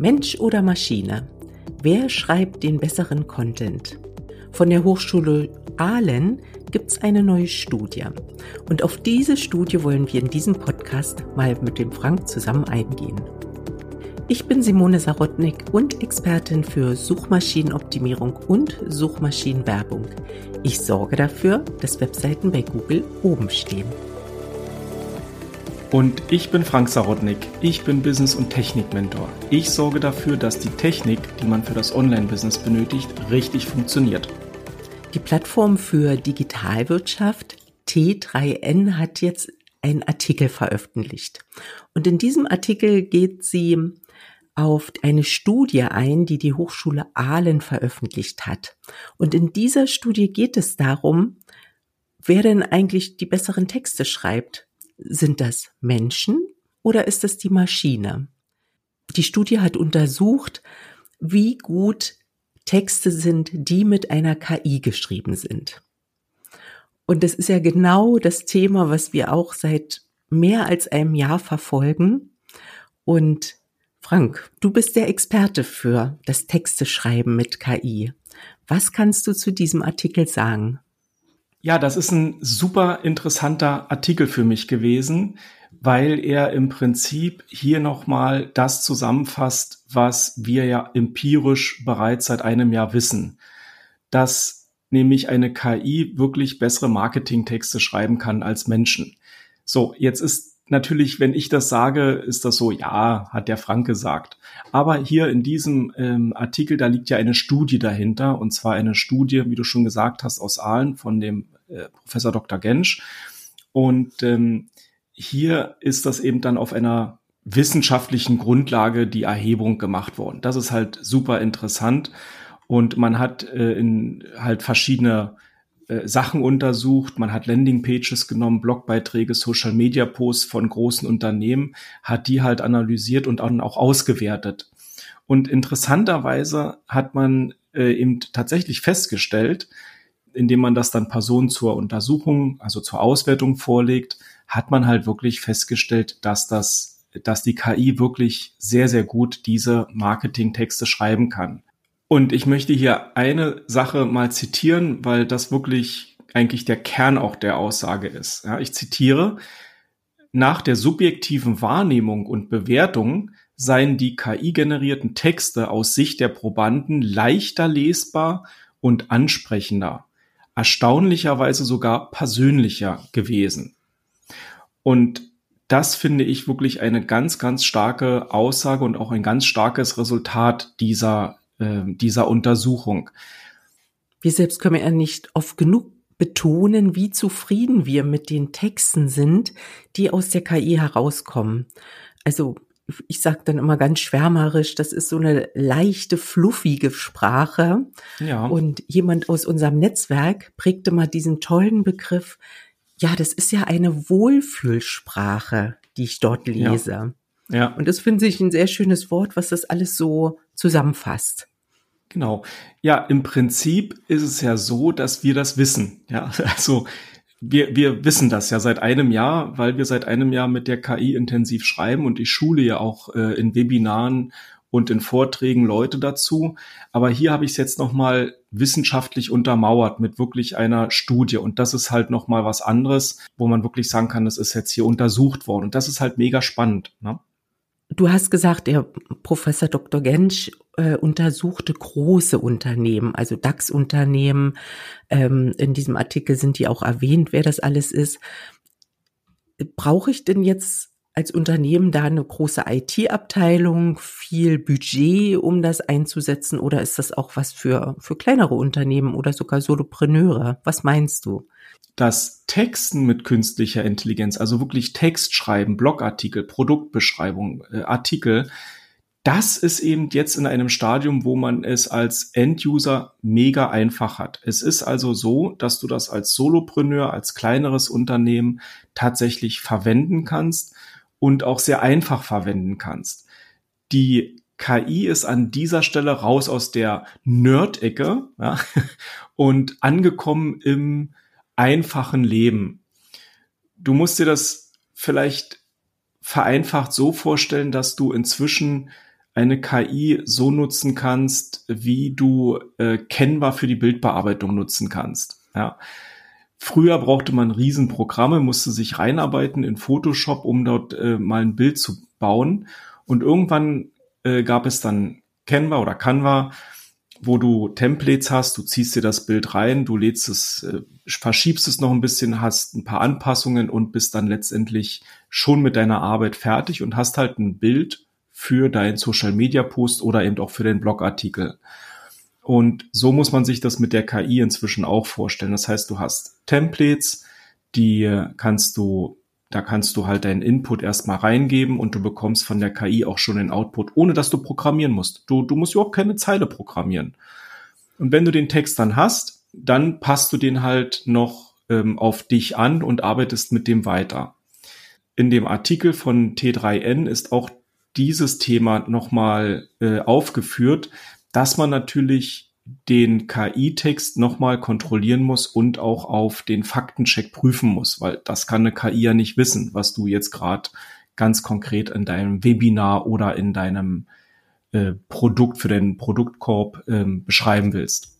Mensch oder Maschine? Wer schreibt den besseren Content? Von der Hochschule Aalen gibt es eine neue Studie. Und auf diese Studie wollen wir in diesem Podcast mal mit dem Frank zusammen eingehen. Ich bin Simone Sarotnik und Expertin für Suchmaschinenoptimierung und Suchmaschinenwerbung. Ich sorge dafür, dass Webseiten bei Google oben stehen. Und ich bin Frank Sarotnik. Ich bin Business- und Technik-Mentor. Ich sorge dafür, dass die Technik, die man für das Online-Business benötigt, richtig funktioniert. Die Plattform für Digitalwirtschaft T3N hat jetzt einen Artikel veröffentlicht. Und in diesem Artikel geht sie auf eine Studie ein, die die Hochschule Aalen veröffentlicht hat. Und in dieser Studie geht es darum, wer denn eigentlich die besseren Texte schreibt. Sind das Menschen oder ist es die Maschine? Die Studie hat untersucht, wie gut Texte sind, die mit einer KI geschrieben sind. Und das ist ja genau das Thema, was wir auch seit mehr als einem Jahr verfolgen. Und Frank, du bist der Experte für das Texteschreiben mit KI. Was kannst du zu diesem Artikel sagen? Ja, das ist ein super interessanter Artikel für mich gewesen, weil er im Prinzip hier nochmal das zusammenfasst, was wir ja empirisch bereits seit einem Jahr wissen. Dass nämlich eine KI wirklich bessere Marketingtexte schreiben kann als Menschen. So, jetzt ist natürlich, wenn ich das sage, ist das so, ja, hat der Frank gesagt. Aber hier in diesem ähm, Artikel, da liegt ja eine Studie dahinter, und zwar eine Studie, wie du schon gesagt hast, aus Aalen von dem äh, Professor Dr. Gensch. Und ähm, hier ist das eben dann auf einer wissenschaftlichen Grundlage die Erhebung gemacht worden. Das ist halt super interessant. Und man hat äh, in halt verschiedene äh, Sachen untersucht, man hat Landingpages genommen, Blogbeiträge, Social Media Posts von großen Unternehmen, hat die halt analysiert und dann auch ausgewertet. Und interessanterweise hat man äh, eben tatsächlich festgestellt, indem man das dann Personen zur Untersuchung, also zur Auswertung vorlegt, hat man halt wirklich festgestellt, dass das, dass die KI wirklich sehr, sehr gut diese Marketingtexte schreiben kann. Und ich möchte hier eine Sache mal zitieren, weil das wirklich eigentlich der Kern auch der Aussage ist. Ja, ich zitiere, nach der subjektiven Wahrnehmung und Bewertung seien die KI-generierten Texte aus Sicht der Probanden leichter lesbar und ansprechender, erstaunlicherweise sogar persönlicher gewesen. Und das finde ich wirklich eine ganz, ganz starke Aussage und auch ein ganz starkes Resultat dieser äh, dieser Untersuchung. Wir selbst können ja nicht oft genug betonen, wie zufrieden wir mit den Texten sind, die aus der KI herauskommen. Also ich sage dann immer ganz schwärmerisch, das ist so eine leichte, fluffige Sprache. Ja. Und jemand aus unserem Netzwerk prägte mal diesen tollen Begriff, ja, das ist ja eine Wohlfühlsprache, die ich dort lese. Ja. Ja. Und das finde ich ein sehr schönes Wort, was das alles so zusammenfasst. Genau. Ja, im Prinzip ist es ja so, dass wir das wissen. Ja, also wir, wir wissen das ja seit einem Jahr, weil wir seit einem Jahr mit der KI intensiv schreiben und ich schule ja auch äh, in Webinaren und in Vorträgen Leute dazu. Aber hier habe ich es jetzt nochmal wissenschaftlich untermauert mit wirklich einer Studie. Und das ist halt nochmal was anderes, wo man wirklich sagen kann, das ist jetzt hier untersucht worden. Und das ist halt mega spannend. Ne? Du hast gesagt, der Professor Dr. Gensch äh, untersuchte große Unternehmen, also DAX-Unternehmen. Ähm, in diesem Artikel sind die auch erwähnt, wer das alles ist. Brauche ich denn jetzt als Unternehmen da eine große IT-Abteilung, viel Budget, um das einzusetzen? Oder ist das auch was für, für kleinere Unternehmen oder sogar Solopreneure? Was meinst du? Das Texten mit künstlicher Intelligenz, also wirklich Text schreiben, Blogartikel, Produktbeschreibung, äh, Artikel, das ist eben jetzt in einem Stadium, wo man es als End-User mega einfach hat. Es ist also so, dass du das als Solopreneur, als kleineres Unternehmen tatsächlich verwenden kannst und auch sehr einfach verwenden kannst. Die KI ist an dieser Stelle raus aus der Nerd-Ecke ja, und angekommen im einfachen Leben. Du musst dir das vielleicht vereinfacht so vorstellen, dass du inzwischen eine KI so nutzen kannst, wie du äh, Canva für die Bildbearbeitung nutzen kannst. Ja. Früher brauchte man Riesenprogramme, musste sich reinarbeiten in Photoshop, um dort äh, mal ein Bild zu bauen. Und irgendwann äh, gab es dann Canva oder Canva, wo du Templates hast, du ziehst dir das Bild rein, du lädst es, äh, verschiebst es noch ein bisschen, hast ein paar Anpassungen und bist dann letztendlich schon mit deiner Arbeit fertig und hast halt ein Bild für deinen Social Media Post oder eben auch für den Blogartikel. Und so muss man sich das mit der KI inzwischen auch vorstellen. Das heißt, du hast Templates, die kannst du, da kannst du halt deinen Input erstmal reingeben und du bekommst von der KI auch schon den Output, ohne dass du programmieren musst. Du, du musst überhaupt keine Zeile programmieren. Und wenn du den Text dann hast, dann passt du den halt noch ähm, auf dich an und arbeitest mit dem weiter. In dem Artikel von T3N ist auch dieses Thema nochmal äh, aufgeführt, dass man natürlich den KI-Text nochmal kontrollieren muss und auch auf den Faktencheck prüfen muss, weil das kann eine KI ja nicht wissen, was du jetzt gerade ganz konkret in deinem Webinar oder in deinem äh, Produkt für den Produktkorb ähm, beschreiben willst.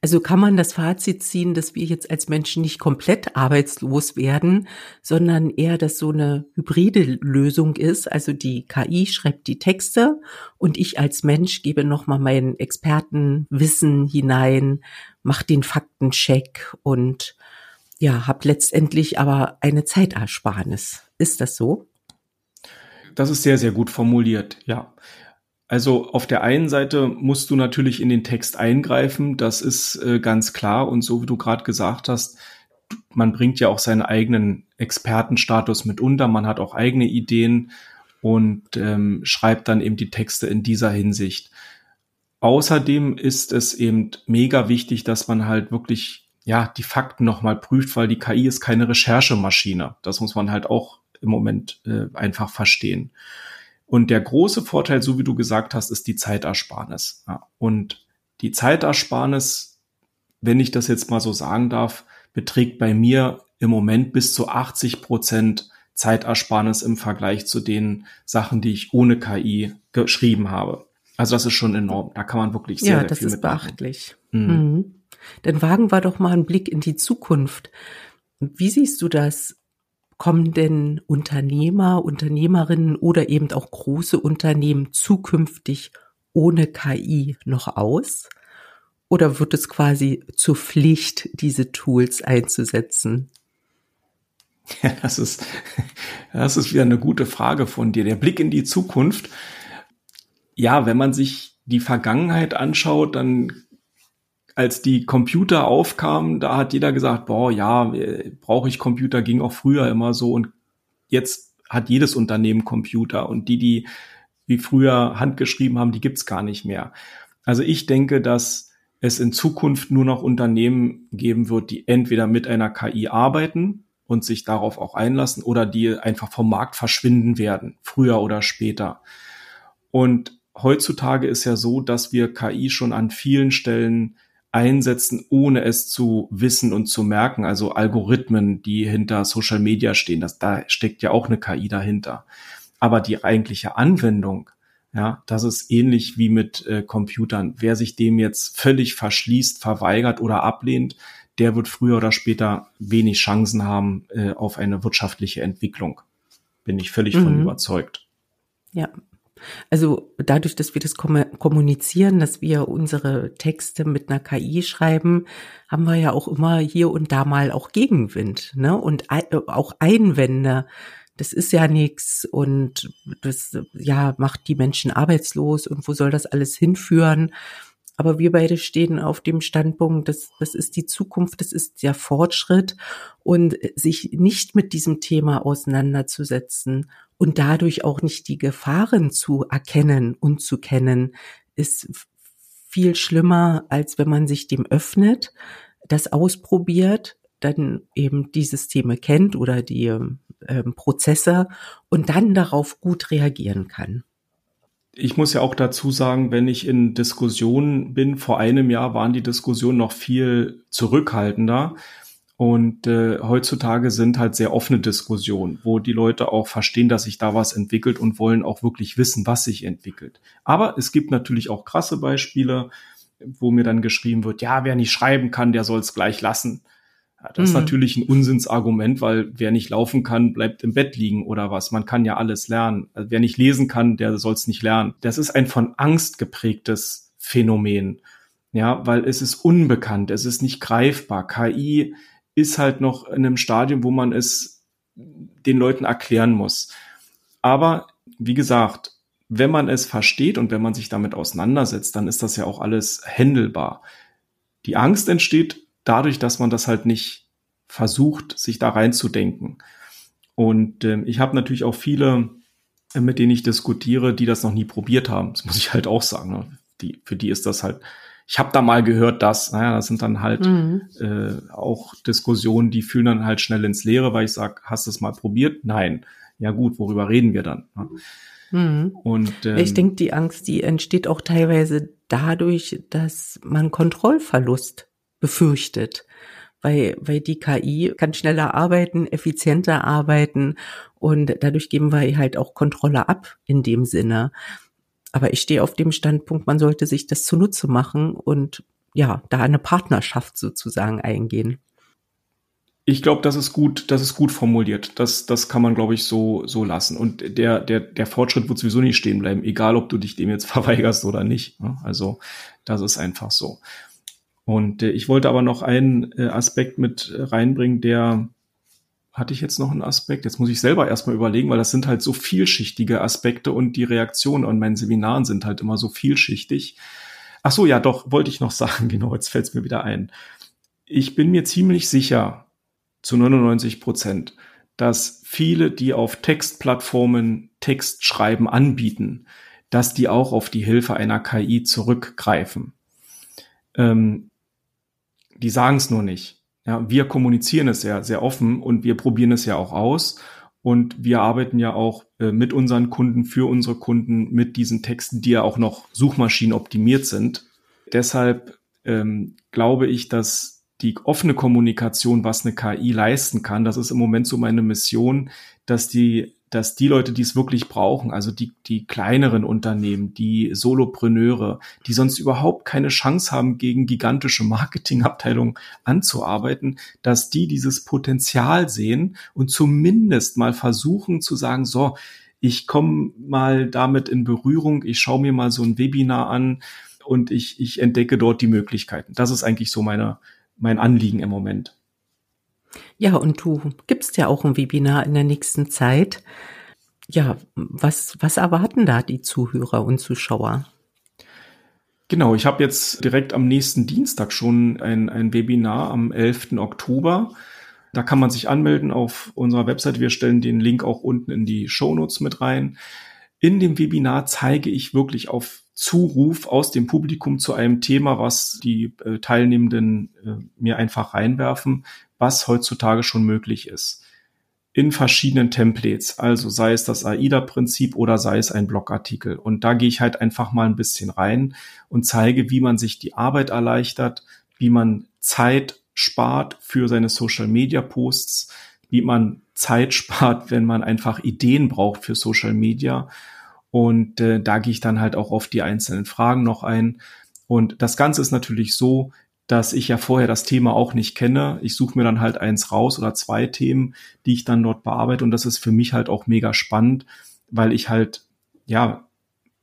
Also kann man das Fazit ziehen, dass wir jetzt als Menschen nicht komplett arbeitslos werden, sondern eher, dass so eine hybride Lösung ist. Also die KI schreibt die Texte und ich als Mensch gebe nochmal mein Expertenwissen hinein, mache den Faktencheck und ja, habe letztendlich aber eine Zeitersparnis. Ist das so? Das ist sehr, sehr gut formuliert, ja. Also auf der einen Seite musst du natürlich in den Text eingreifen, das ist äh, ganz klar. Und so wie du gerade gesagt hast, man bringt ja auch seinen eigenen Expertenstatus mit unter, man hat auch eigene Ideen und ähm, schreibt dann eben die Texte in dieser Hinsicht. Außerdem ist es eben mega wichtig, dass man halt wirklich ja die Fakten nochmal prüft, weil die KI ist keine Recherchemaschine. Das muss man halt auch im Moment äh, einfach verstehen. Und der große Vorteil, so wie du gesagt hast, ist die Zeitersparnis. Ja. Und die Zeitersparnis, wenn ich das jetzt mal so sagen darf, beträgt bei mir im Moment bis zu 80 Prozent Zeitersparnis im Vergleich zu den Sachen, die ich ohne KI geschrieben habe. Also das ist schon enorm. Da kann man wirklich sehr, ja, sehr viel. Ja, das ist beachtlich. Mhm. Mhm. Dann wagen wir doch mal einen Blick in die Zukunft. Wie siehst du das? Kommen denn Unternehmer, Unternehmerinnen oder eben auch große Unternehmen zukünftig ohne KI noch aus? Oder wird es quasi zur Pflicht, diese Tools einzusetzen? Ja, das ist, das ist wieder eine gute Frage von dir. Der Blick in die Zukunft. Ja, wenn man sich die Vergangenheit anschaut, dann als die Computer aufkamen, da hat jeder gesagt, boah, ja, äh, brauche ich Computer, ging auch früher immer so und jetzt hat jedes Unternehmen Computer und die, die wie früher handgeschrieben haben, die gibt's gar nicht mehr. Also ich denke, dass es in Zukunft nur noch Unternehmen geben wird, die entweder mit einer KI arbeiten und sich darauf auch einlassen oder die einfach vom Markt verschwinden werden, früher oder später. Und heutzutage ist ja so, dass wir KI schon an vielen Stellen einsetzen, ohne es zu wissen und zu merken. Also Algorithmen, die hinter Social Media stehen, das, da steckt ja auch eine KI dahinter. Aber die eigentliche Anwendung, ja, das ist ähnlich wie mit äh, Computern. Wer sich dem jetzt völlig verschließt, verweigert oder ablehnt, der wird früher oder später wenig Chancen haben äh, auf eine wirtschaftliche Entwicklung. Bin ich völlig mhm. von überzeugt. Ja, also dadurch, dass wir das kommunizieren, dass wir unsere Texte mit einer KI schreiben, haben wir ja auch immer hier und da mal auch Gegenwind, ne? Und auch Einwände. Das ist ja nichts und das ja macht die Menschen arbeitslos und wo soll das alles hinführen? Aber wir beide stehen auf dem Standpunkt, dass das ist die Zukunft, das ist der Fortschritt und sich nicht mit diesem Thema auseinanderzusetzen und dadurch auch nicht die Gefahren zu erkennen und zu kennen, ist viel schlimmer, als wenn man sich dem öffnet, das ausprobiert, dann eben die Systeme kennt oder die äh, Prozesse und dann darauf gut reagieren kann ich muss ja auch dazu sagen, wenn ich in Diskussionen bin, vor einem Jahr waren die Diskussionen noch viel zurückhaltender. Und äh, heutzutage sind halt sehr offene Diskussionen, wo die Leute auch verstehen, dass sich da was entwickelt und wollen auch wirklich wissen, was sich entwickelt. Aber es gibt natürlich auch krasse Beispiele, wo mir dann geschrieben wird, ja, wer nicht schreiben kann, der soll es gleich lassen. Ja, das mhm. ist natürlich ein Unsinnsargument, weil wer nicht laufen kann, bleibt im Bett liegen oder was. Man kann ja alles lernen. Also wer nicht lesen kann, der soll es nicht lernen. Das ist ein von Angst geprägtes Phänomen. Ja, weil es ist unbekannt, es ist nicht greifbar. KI ist halt noch in einem Stadium, wo man es den Leuten erklären muss. Aber wie gesagt, wenn man es versteht und wenn man sich damit auseinandersetzt, dann ist das ja auch alles händelbar. Die Angst entsteht dadurch, dass man das halt nicht versucht, sich da reinzudenken. Und äh, ich habe natürlich auch viele, äh, mit denen ich diskutiere, die das noch nie probiert haben. Das muss ich halt auch sagen. Ne? Die, für die ist das halt ich habe da mal gehört, dass, naja, das sind dann halt mhm. äh, auch Diskussionen, die fühlen dann halt schnell ins Leere, weil ich sage, hast du es mal probiert? Nein. Ja gut, worüber reden wir dann? Ne? Mhm. Und ähm, ich denke, die Angst, die entsteht auch teilweise dadurch, dass man Kontrollverlust befürchtet. Weil, weil die KI kann schneller arbeiten, effizienter arbeiten und dadurch geben wir halt auch Kontrolle ab in dem Sinne. Aber ich stehe auf dem Standpunkt, man sollte sich das zunutze machen und ja, da eine Partnerschaft sozusagen eingehen. Ich glaube, das ist gut, das ist gut formuliert. Das, das kann man, glaube ich, so, so lassen. Und der, der, der Fortschritt wird sowieso nicht stehen bleiben, egal ob du dich dem jetzt verweigerst oder nicht. Ne? Also, das ist einfach so. Und äh, ich wollte aber noch einen äh, Aspekt mit reinbringen, der hatte ich jetzt noch einen Aspekt? Jetzt muss ich selber erstmal überlegen, weil das sind halt so vielschichtige Aspekte und die Reaktionen an meinen Seminaren sind halt immer so vielschichtig. Ach so, ja, doch, wollte ich noch sagen, genau, jetzt fällt es mir wieder ein. Ich bin mir ziemlich sicher, zu 99 Prozent, dass viele, die auf Textplattformen Textschreiben anbieten, dass die auch auf die Hilfe einer KI zurückgreifen. Ähm, die sagen es nur nicht. Ja, wir kommunizieren es ja sehr offen und wir probieren es ja auch aus. Und wir arbeiten ja auch äh, mit unseren Kunden, für unsere Kunden mit diesen Texten, die ja auch noch Suchmaschinen optimiert sind. Deshalb ähm, glaube ich, dass die offene Kommunikation, was eine KI leisten kann, das ist im Moment so meine Mission, dass die dass die Leute, die es wirklich brauchen, also die, die kleineren Unternehmen, die Solopreneure, die sonst überhaupt keine Chance haben, gegen gigantische Marketingabteilungen anzuarbeiten, dass die dieses Potenzial sehen und zumindest mal versuchen zu sagen, so, ich komme mal damit in Berührung, ich schaue mir mal so ein Webinar an und ich, ich entdecke dort die Möglichkeiten. Das ist eigentlich so meine, mein Anliegen im Moment. Ja, und du gibst ja auch ein Webinar in der nächsten Zeit. Ja, was, was erwarten da die Zuhörer und Zuschauer? Genau, ich habe jetzt direkt am nächsten Dienstag schon ein, ein Webinar am 11. Oktober. Da kann man sich anmelden auf unserer Website. Wir stellen den Link auch unten in die Show Notes mit rein. In dem Webinar zeige ich wirklich auf Zuruf aus dem Publikum zu einem Thema, was die äh, Teilnehmenden äh, mir einfach reinwerfen, was heutzutage schon möglich ist. In verschiedenen Templates, also sei es das AIDA-Prinzip oder sei es ein Blogartikel. Und da gehe ich halt einfach mal ein bisschen rein und zeige, wie man sich die Arbeit erleichtert, wie man Zeit spart für seine Social-Media-Posts, wie man Zeit spart, wenn man einfach Ideen braucht für Social Media. Und äh, da gehe ich dann halt auch auf die einzelnen Fragen noch ein. Und das Ganze ist natürlich so, dass ich ja vorher das Thema auch nicht kenne. Ich suche mir dann halt eins raus oder zwei Themen, die ich dann dort bearbeite. Und das ist für mich halt auch mega spannend, weil ich halt, ja,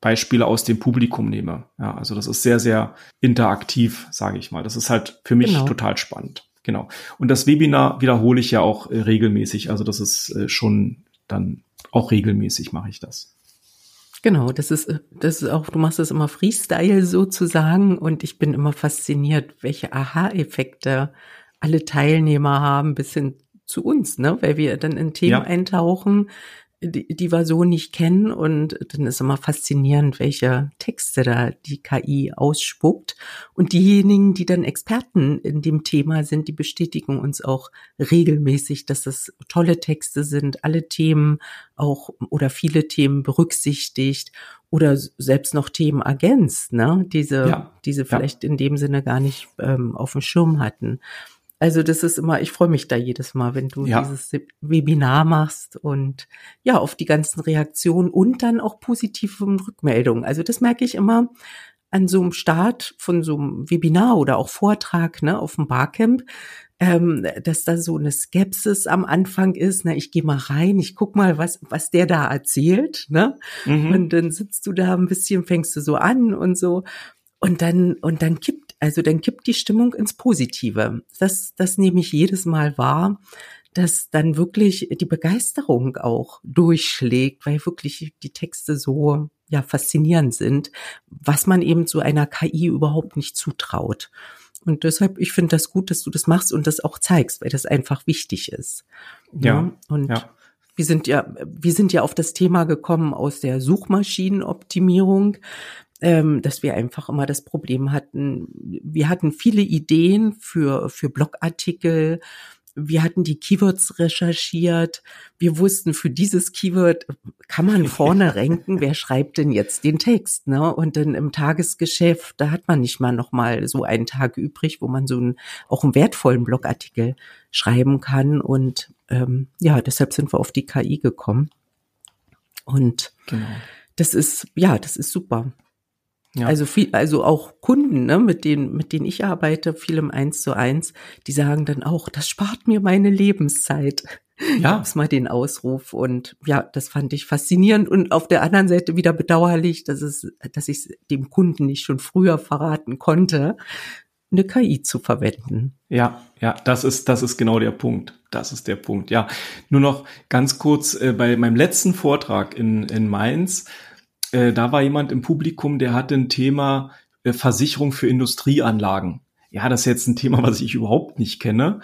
Beispiele aus dem Publikum nehme. Ja, also das ist sehr, sehr interaktiv, sage ich mal. Das ist halt für mich genau. total spannend. Genau. Und das Webinar wiederhole ich ja auch äh, regelmäßig. Also das ist äh, schon dann auch regelmäßig mache ich das. Genau, das ist, das ist auch, du machst das immer Freestyle sozusagen und ich bin immer fasziniert, welche Aha-Effekte alle Teilnehmer haben, bis hin zu uns, ne, weil wir dann in Themen ja. eintauchen, die, die wir so nicht kennen. Und dann ist immer faszinierend, welche Texte da die KI ausspuckt. Und diejenigen, die dann Experten in dem Thema sind, die bestätigen uns auch regelmäßig, dass das tolle Texte sind, alle Themen auch oder viele Themen berücksichtigt oder selbst noch Themen ergänzt, ne? Diese, ja. diese vielleicht ja. in dem Sinne gar nicht ähm, auf dem Schirm hatten. Also das ist immer, ich freue mich da jedes Mal, wenn du ja. dieses Webinar machst und ja, auf die ganzen Reaktionen und dann auch positive Rückmeldungen. Also das merke ich immer an so einem Start von so einem Webinar oder auch Vortrag ne, auf dem Barcamp, ähm, dass da so eine Skepsis am Anfang ist. Ne, ich gehe mal rein, ich guck mal, was was der da erzählt. Ne? Mhm. Und dann sitzt du da ein bisschen, fängst du so an und so. Und dann und dann kippt also dann kippt die Stimmung ins Positive. Das, das nehme ich jedes Mal wahr, dass dann wirklich die Begeisterung auch durchschlägt, weil wirklich die Texte so ja faszinierend sind, was man eben zu einer KI überhaupt nicht zutraut. Und deshalb, ich finde das gut, dass du das machst und das auch zeigst, weil das einfach wichtig ist. Ja. ja und ja. wir sind ja, wir sind ja auf das Thema gekommen aus der Suchmaschinenoptimierung ähm, dass wir einfach immer das Problem hatten, wir hatten viele Ideen für, für Blogartikel, wir hatten die Keywords recherchiert. Wir wussten, für dieses Keyword kann man vorne ranken. Wer schreibt denn jetzt den Text? Ne? Und dann im Tagesgeschäft, da hat man nicht mal noch mal so einen Tag übrig, wo man so einen, auch einen wertvollen Blogartikel schreiben kann. Und ähm, ja, deshalb sind wir auf die KI gekommen. Und genau. das ist, ja, das ist super. Ja. Also viel, also auch Kunden, ne, mit denen, mit denen ich arbeite, viel im Eins zu eins, die sagen dann auch, das spart mir meine Lebenszeit. Ja. Gab's mal den Ausruf und ja, das fand ich faszinierend und auf der anderen Seite wieder bedauerlich, dass es, dass ich dem Kunden nicht schon früher verraten konnte, eine KI zu verwenden. Ja, ja, das ist, das ist genau der Punkt. Das ist der Punkt. Ja, nur noch ganz kurz äh, bei meinem letzten Vortrag in, in Mainz äh, da war jemand im Publikum, der hatte ein Thema äh, Versicherung für Industrieanlagen. Ja, das ist jetzt ein Thema, was ich überhaupt nicht kenne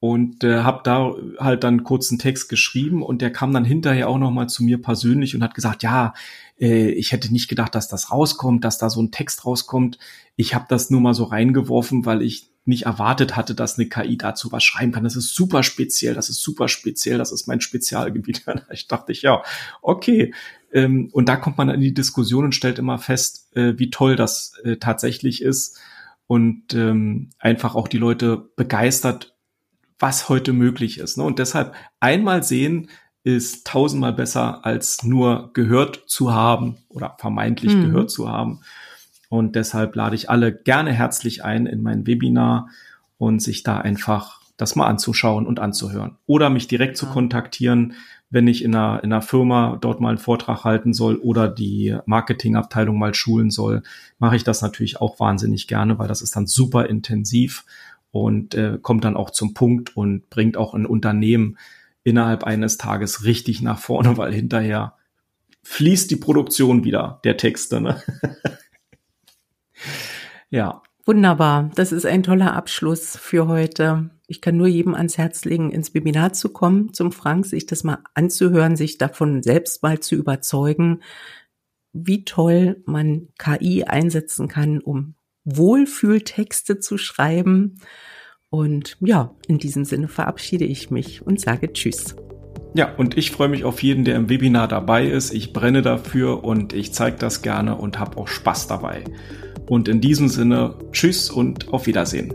und äh, habe da halt dann kurzen Text geschrieben und der kam dann hinterher auch noch mal zu mir persönlich und hat gesagt, ja, äh, ich hätte nicht gedacht, dass das rauskommt, dass da so ein Text rauskommt. Ich habe das nur mal so reingeworfen, weil ich nicht erwartet hatte, dass eine KI dazu was schreiben kann. Das ist super speziell, das ist super speziell, das ist mein Spezialgebiet. ich dachte ich, ja, okay. Ähm, und da kommt man in die Diskussion und stellt immer fest, äh, wie toll das äh, tatsächlich ist und ähm, einfach auch die Leute begeistert, was heute möglich ist. Ne? Und deshalb einmal sehen ist tausendmal besser, als nur gehört zu haben oder vermeintlich mhm. gehört zu haben. Und deshalb lade ich alle gerne herzlich ein in mein Webinar und sich da einfach das mal anzuschauen und anzuhören. Oder mich direkt ja. zu kontaktieren, wenn ich in einer, in einer Firma dort mal einen Vortrag halten soll oder die Marketingabteilung mal schulen soll, mache ich das natürlich auch wahnsinnig gerne, weil das ist dann super intensiv und äh, kommt dann auch zum Punkt und bringt auch ein Unternehmen innerhalb eines Tages richtig nach vorne, weil hinterher fließt die Produktion wieder der Texte. Ne? ja. Wunderbar. Das ist ein toller Abschluss für heute. Ich kann nur jedem ans Herz legen, ins Webinar zu kommen, zum Frank, sich das mal anzuhören, sich davon selbst mal zu überzeugen, wie toll man KI einsetzen kann, um Wohlfühltexte zu schreiben. Und ja, in diesem Sinne verabschiede ich mich und sage Tschüss. Ja, und ich freue mich auf jeden, der im Webinar dabei ist. Ich brenne dafür und ich zeige das gerne und habe auch Spaß dabei. Und in diesem Sinne, Tschüss und auf Wiedersehen.